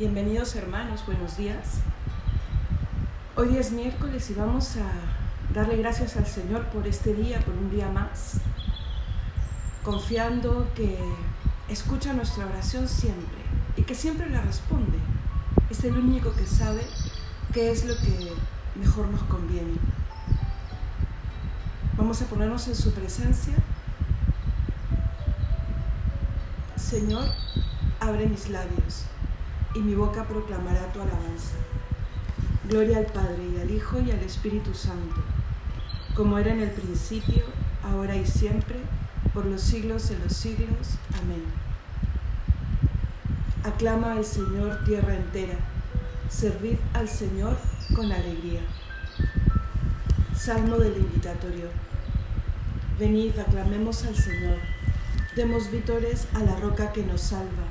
Bienvenidos hermanos, buenos días. Hoy es miércoles y vamos a darle gracias al Señor por este día, por un día más, confiando que escucha nuestra oración siempre y que siempre la responde. Es el único que sabe qué es lo que mejor nos conviene. Vamos a ponernos en su presencia. Señor, abre mis labios y mi boca proclamará tu alabanza. Gloria al Padre y al Hijo y al Espíritu Santo, como era en el principio, ahora y siempre, por los siglos de los siglos. Amén. Aclama al Señor tierra entera, servid al Señor con alegría. Salmo del invitatorio. Venid, aclamemos al Señor, demos vítores a la roca que nos salva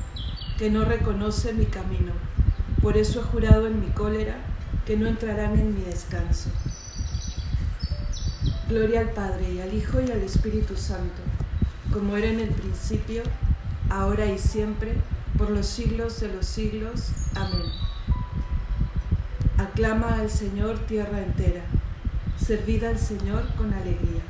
que no reconoce mi camino. Por eso he jurado en mi cólera que no entrarán en mi descanso. Gloria al Padre y al Hijo y al Espíritu Santo, como era en el principio, ahora y siempre, por los siglos de los siglos. Amén. Aclama al Señor tierra entera, servida al Señor con alegría.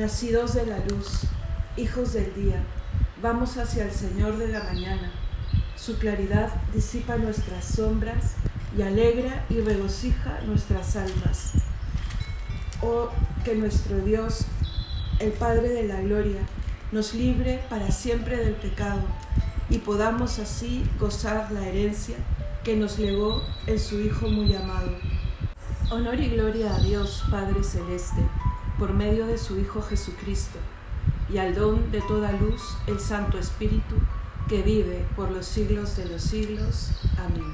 Nacidos de la luz, hijos del día, vamos hacia el Señor de la mañana. Su claridad disipa nuestras sombras y alegra y regocija nuestras almas. Oh, que nuestro Dios, el Padre de la Gloria, nos libre para siempre del pecado y podamos así gozar la herencia que nos legó en su Hijo muy amado. Honor y gloria a Dios, Padre Celeste por medio de su Hijo Jesucristo, y al don de toda luz, el Santo Espíritu, que vive por los siglos de los siglos. Amén.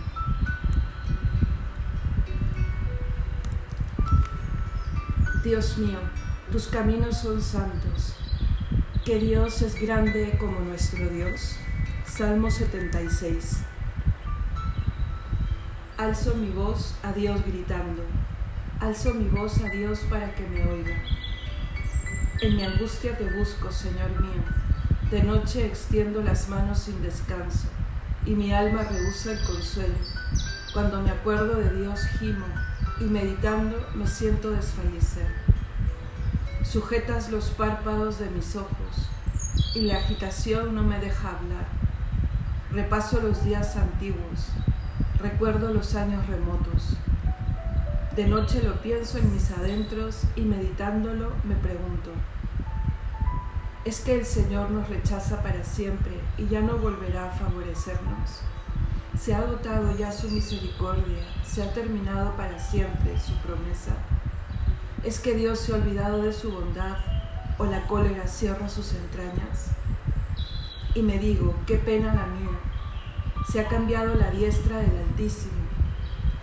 Dios mío, tus caminos son santos. Que Dios es grande como nuestro Dios. Salmo 76. Alzo mi voz a Dios gritando Alzo mi voz a Dios para que me oiga. En mi angustia te busco, Señor mío. De noche extiendo las manos sin descanso, y mi alma rehúsa el consuelo. Cuando me acuerdo de Dios gimo, y meditando me siento desfallecer. Sujetas los párpados de mis ojos, y la agitación no me deja hablar. Repaso los días antiguos, recuerdo los años remotos de noche lo pienso en mis adentros y meditándolo me pregunto, ¿es que el Señor nos rechaza para siempre y ya no volverá a favorecernos? ¿Se ha agotado ya su misericordia? ¿Se ha terminado para siempre su promesa? ¿Es que Dios se ha olvidado de su bondad o la cólera cierra sus entrañas? Y me digo, qué pena la mía. Se ha cambiado la diestra del Altísimo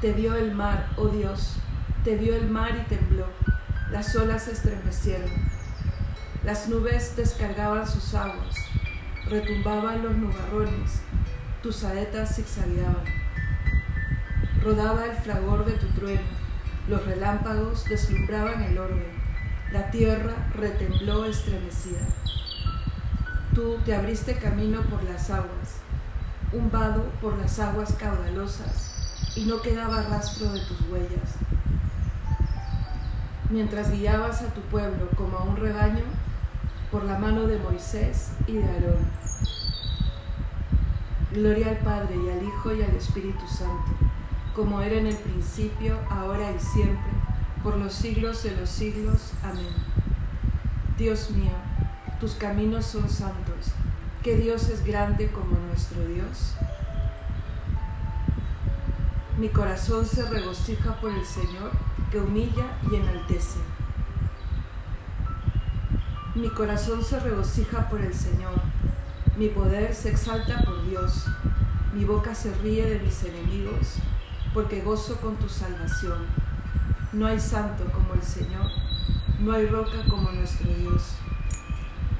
Te vio el mar, oh Dios, te vio el mar y tembló. las olas se estremecieron. Las nubes descargaban sus aguas, retumbaban los nubarrones, tus saetas zigzagueaban. Rodaba el fragor de tu trueno, los relámpagos deslumbraban el orbe, la tierra retembló estremecida. Tú te abriste camino por las aguas, un vado por las aguas caudalosas, y no quedaba rastro de tus huellas. Mientras guiabas a tu pueblo como a un rebaño, por la mano de Moisés y de Aarón. Gloria al Padre y al Hijo y al Espíritu Santo, como era en el principio, ahora y siempre, por los siglos de los siglos. Amén. Dios mío, tus caminos son santos. ¿Qué Dios es grande como nuestro Dios? Mi corazón se regocija por el Señor, que humilla y enaltece. Mi corazón se regocija por el Señor, mi poder se exalta por Dios, mi boca se ríe de mis enemigos, porque gozo con tu salvación. No hay santo como el Señor, no hay roca como nuestro Dios.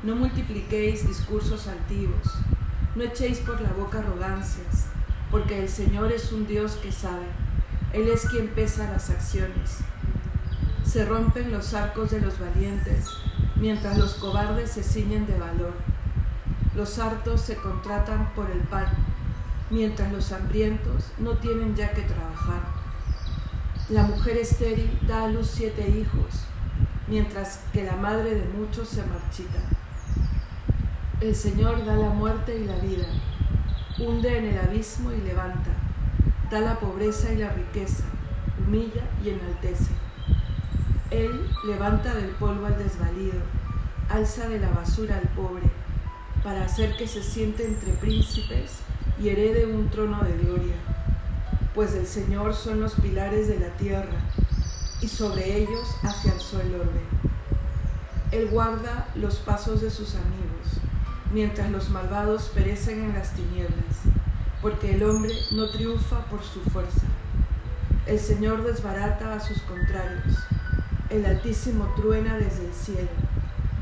No multipliquéis discursos altivos, no echéis por la boca arrogancias, porque el Señor es un Dios que sabe, Él es quien pesa las acciones. Se rompen los arcos de los valientes, mientras los cobardes se ciñen de valor. Los hartos se contratan por el pan, mientras los hambrientos no tienen ya que trabajar. La mujer estéril da a luz siete hijos, mientras que la madre de muchos se marchita. El Señor da la muerte y la vida, hunde en el abismo y levanta, da la pobreza y la riqueza, humilla y enaltece. Él levanta del polvo al desvalido, alza de la basura al pobre, para hacer que se siente entre príncipes y herede un trono de gloria. Pues el Señor son los pilares de la tierra, y sobre ellos hacia el orbe. Él guarda los pasos de sus amigos, mientras los malvados perecen en las tinieblas, porque el hombre no triunfa por su fuerza. El Señor desbarata a sus contrarios el Altísimo truena desde el cielo.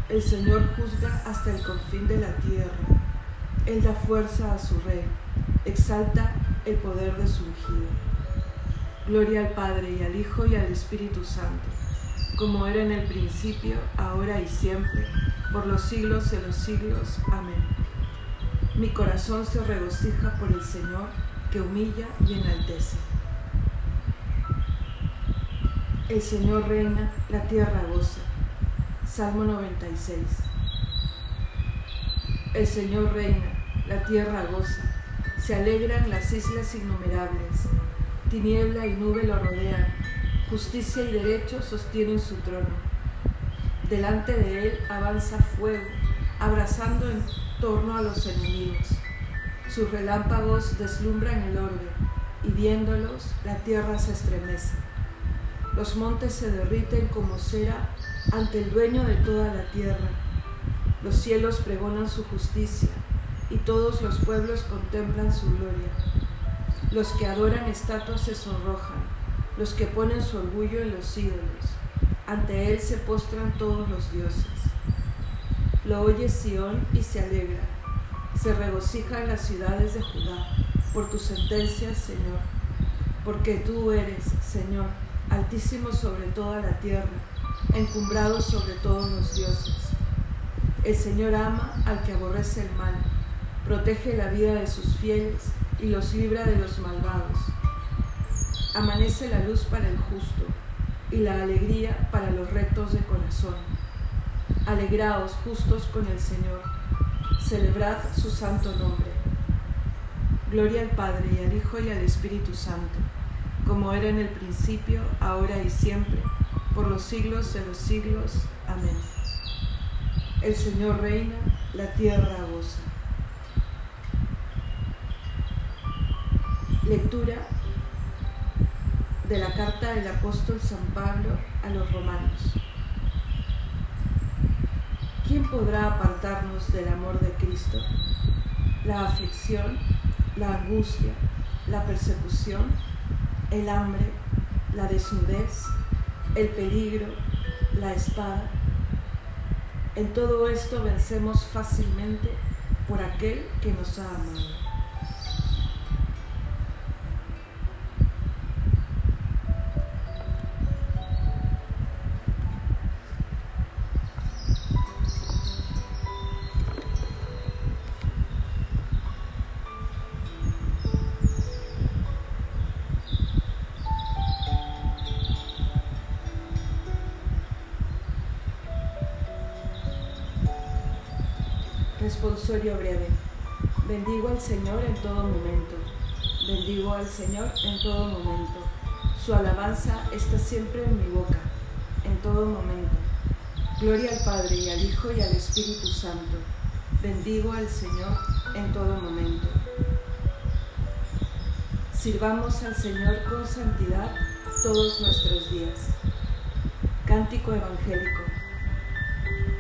El Señor juzga hasta el confín de la tierra. Él da fuerza a su rey. Exalta el poder de su ungido. Gloria al Padre y al Hijo y al Espíritu Santo, como era en el principio, ahora y siempre, por los siglos de los siglos. Amén. Mi corazón se regocija por el Señor, que humilla y enaltece. El Señor reina, la tierra goza. Salmo 96. El Señor reina, la tierra goza. Se alegran las islas innumerables. Tiniebla y nube lo rodean. Justicia y derecho sostienen su trono. Delante de él avanza fuego, abrazando en torno a los enemigos. Sus relámpagos deslumbran el orbe, y viéndolos la tierra se estremece. Los montes se derriten como cera ante el dueño de toda la tierra. Los cielos pregonan su justicia y todos los pueblos contemplan su gloria. Los que adoran estatuas se sonrojan, los que ponen su orgullo en los ídolos. Ante él se postran todos los dioses. Lo oye Sión y se alegra. Se regocijan las ciudades de Judá por tus sentencias, Señor, porque tú eres, Señor, altísimo sobre toda la tierra, encumbrado sobre todos los dioses. El Señor ama al que aborrece el mal, protege la vida de sus fieles y los libra de los malvados. Amanece la luz para el justo y la alegría para los rectos de corazón. Alegraos justos con el Señor, celebrad su santo nombre. Gloria al Padre y al Hijo y al Espíritu Santo como era en el principio, ahora y siempre, por los siglos de los siglos. Amén. El Señor reina, la tierra goza. Lectura de la carta del apóstol San Pablo a los romanos. ¿Quién podrá apartarnos del amor de Cristo? La aflicción, la angustia, la persecución el hambre, la desnudez, el peligro, la espada. En todo esto vencemos fácilmente por aquel que nos ha amado. Responsorio breve. Bendigo al Señor en todo momento. Bendigo al Señor en todo momento. Su alabanza está siempre en mi boca, en todo momento. Gloria al Padre y al Hijo y al Espíritu Santo. Bendigo al Señor en todo momento. Sirvamos al Señor con santidad todos nuestros días. Cántico Evangélico.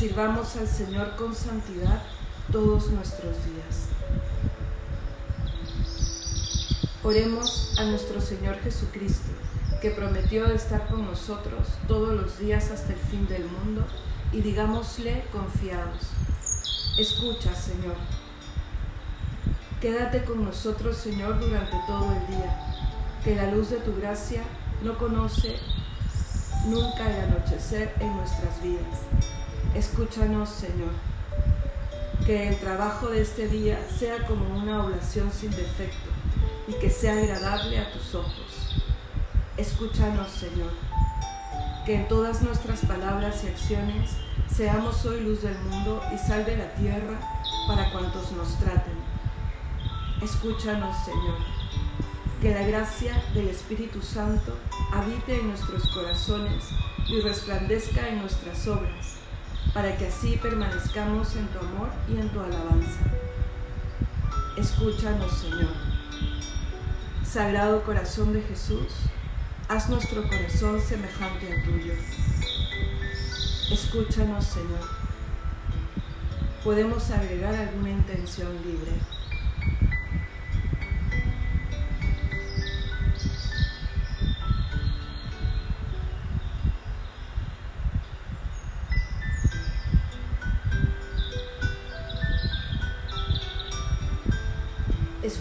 Sirvamos al Señor con santidad todos nuestros días. Oremos a nuestro Señor Jesucristo, que prometió estar con nosotros todos los días hasta el fin del mundo, y digámosle confiados, escucha Señor, quédate con nosotros Señor durante todo el día, que la luz de tu gracia no conoce nunca el anochecer en nuestras vidas Escúchanos, Señor. Que el trabajo de este día sea como una oblación sin defecto y que sea agradable a tus ojos. Escúchanos, Señor. Que en todas nuestras palabras y acciones seamos hoy luz del mundo y sal de la tierra para cuantos nos traten. Escúchanos, Señor. Que la gracia del Espíritu Santo habite en nuestros corazones y resplandezca en nuestras obras para que así permanezcamos en tu amor y en tu alabanza. Escúchanos, Señor. Sagrado corazón de Jesús, haz nuestro corazón semejante al tuyo. Escúchanos, Señor. Podemos agregar alguna intención libre.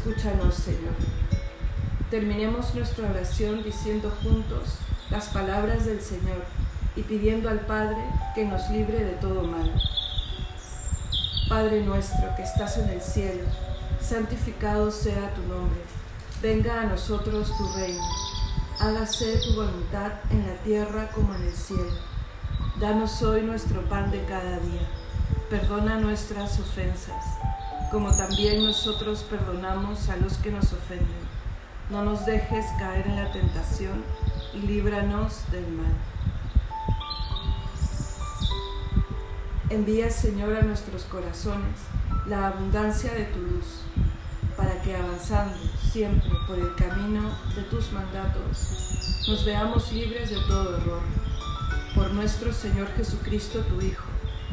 Escúchanos, Señor. Terminemos nuestra oración diciendo juntos las palabras del Señor y pidiendo al Padre que nos libre de todo mal. Padre nuestro que estás en el cielo, santificado sea tu nombre. Venga a nosotros tu reino. Hágase tu voluntad en la tierra como en el cielo. Danos hoy nuestro pan de cada día. Perdona nuestras ofensas como también nosotros perdonamos a los que nos ofenden. No nos dejes caer en la tentación y líbranos del mal. Envía, Señor, a nuestros corazones la abundancia de tu luz, para que avanzando siempre por el camino de tus mandatos, nos veamos libres de todo error. Por nuestro Señor Jesucristo, tu Hijo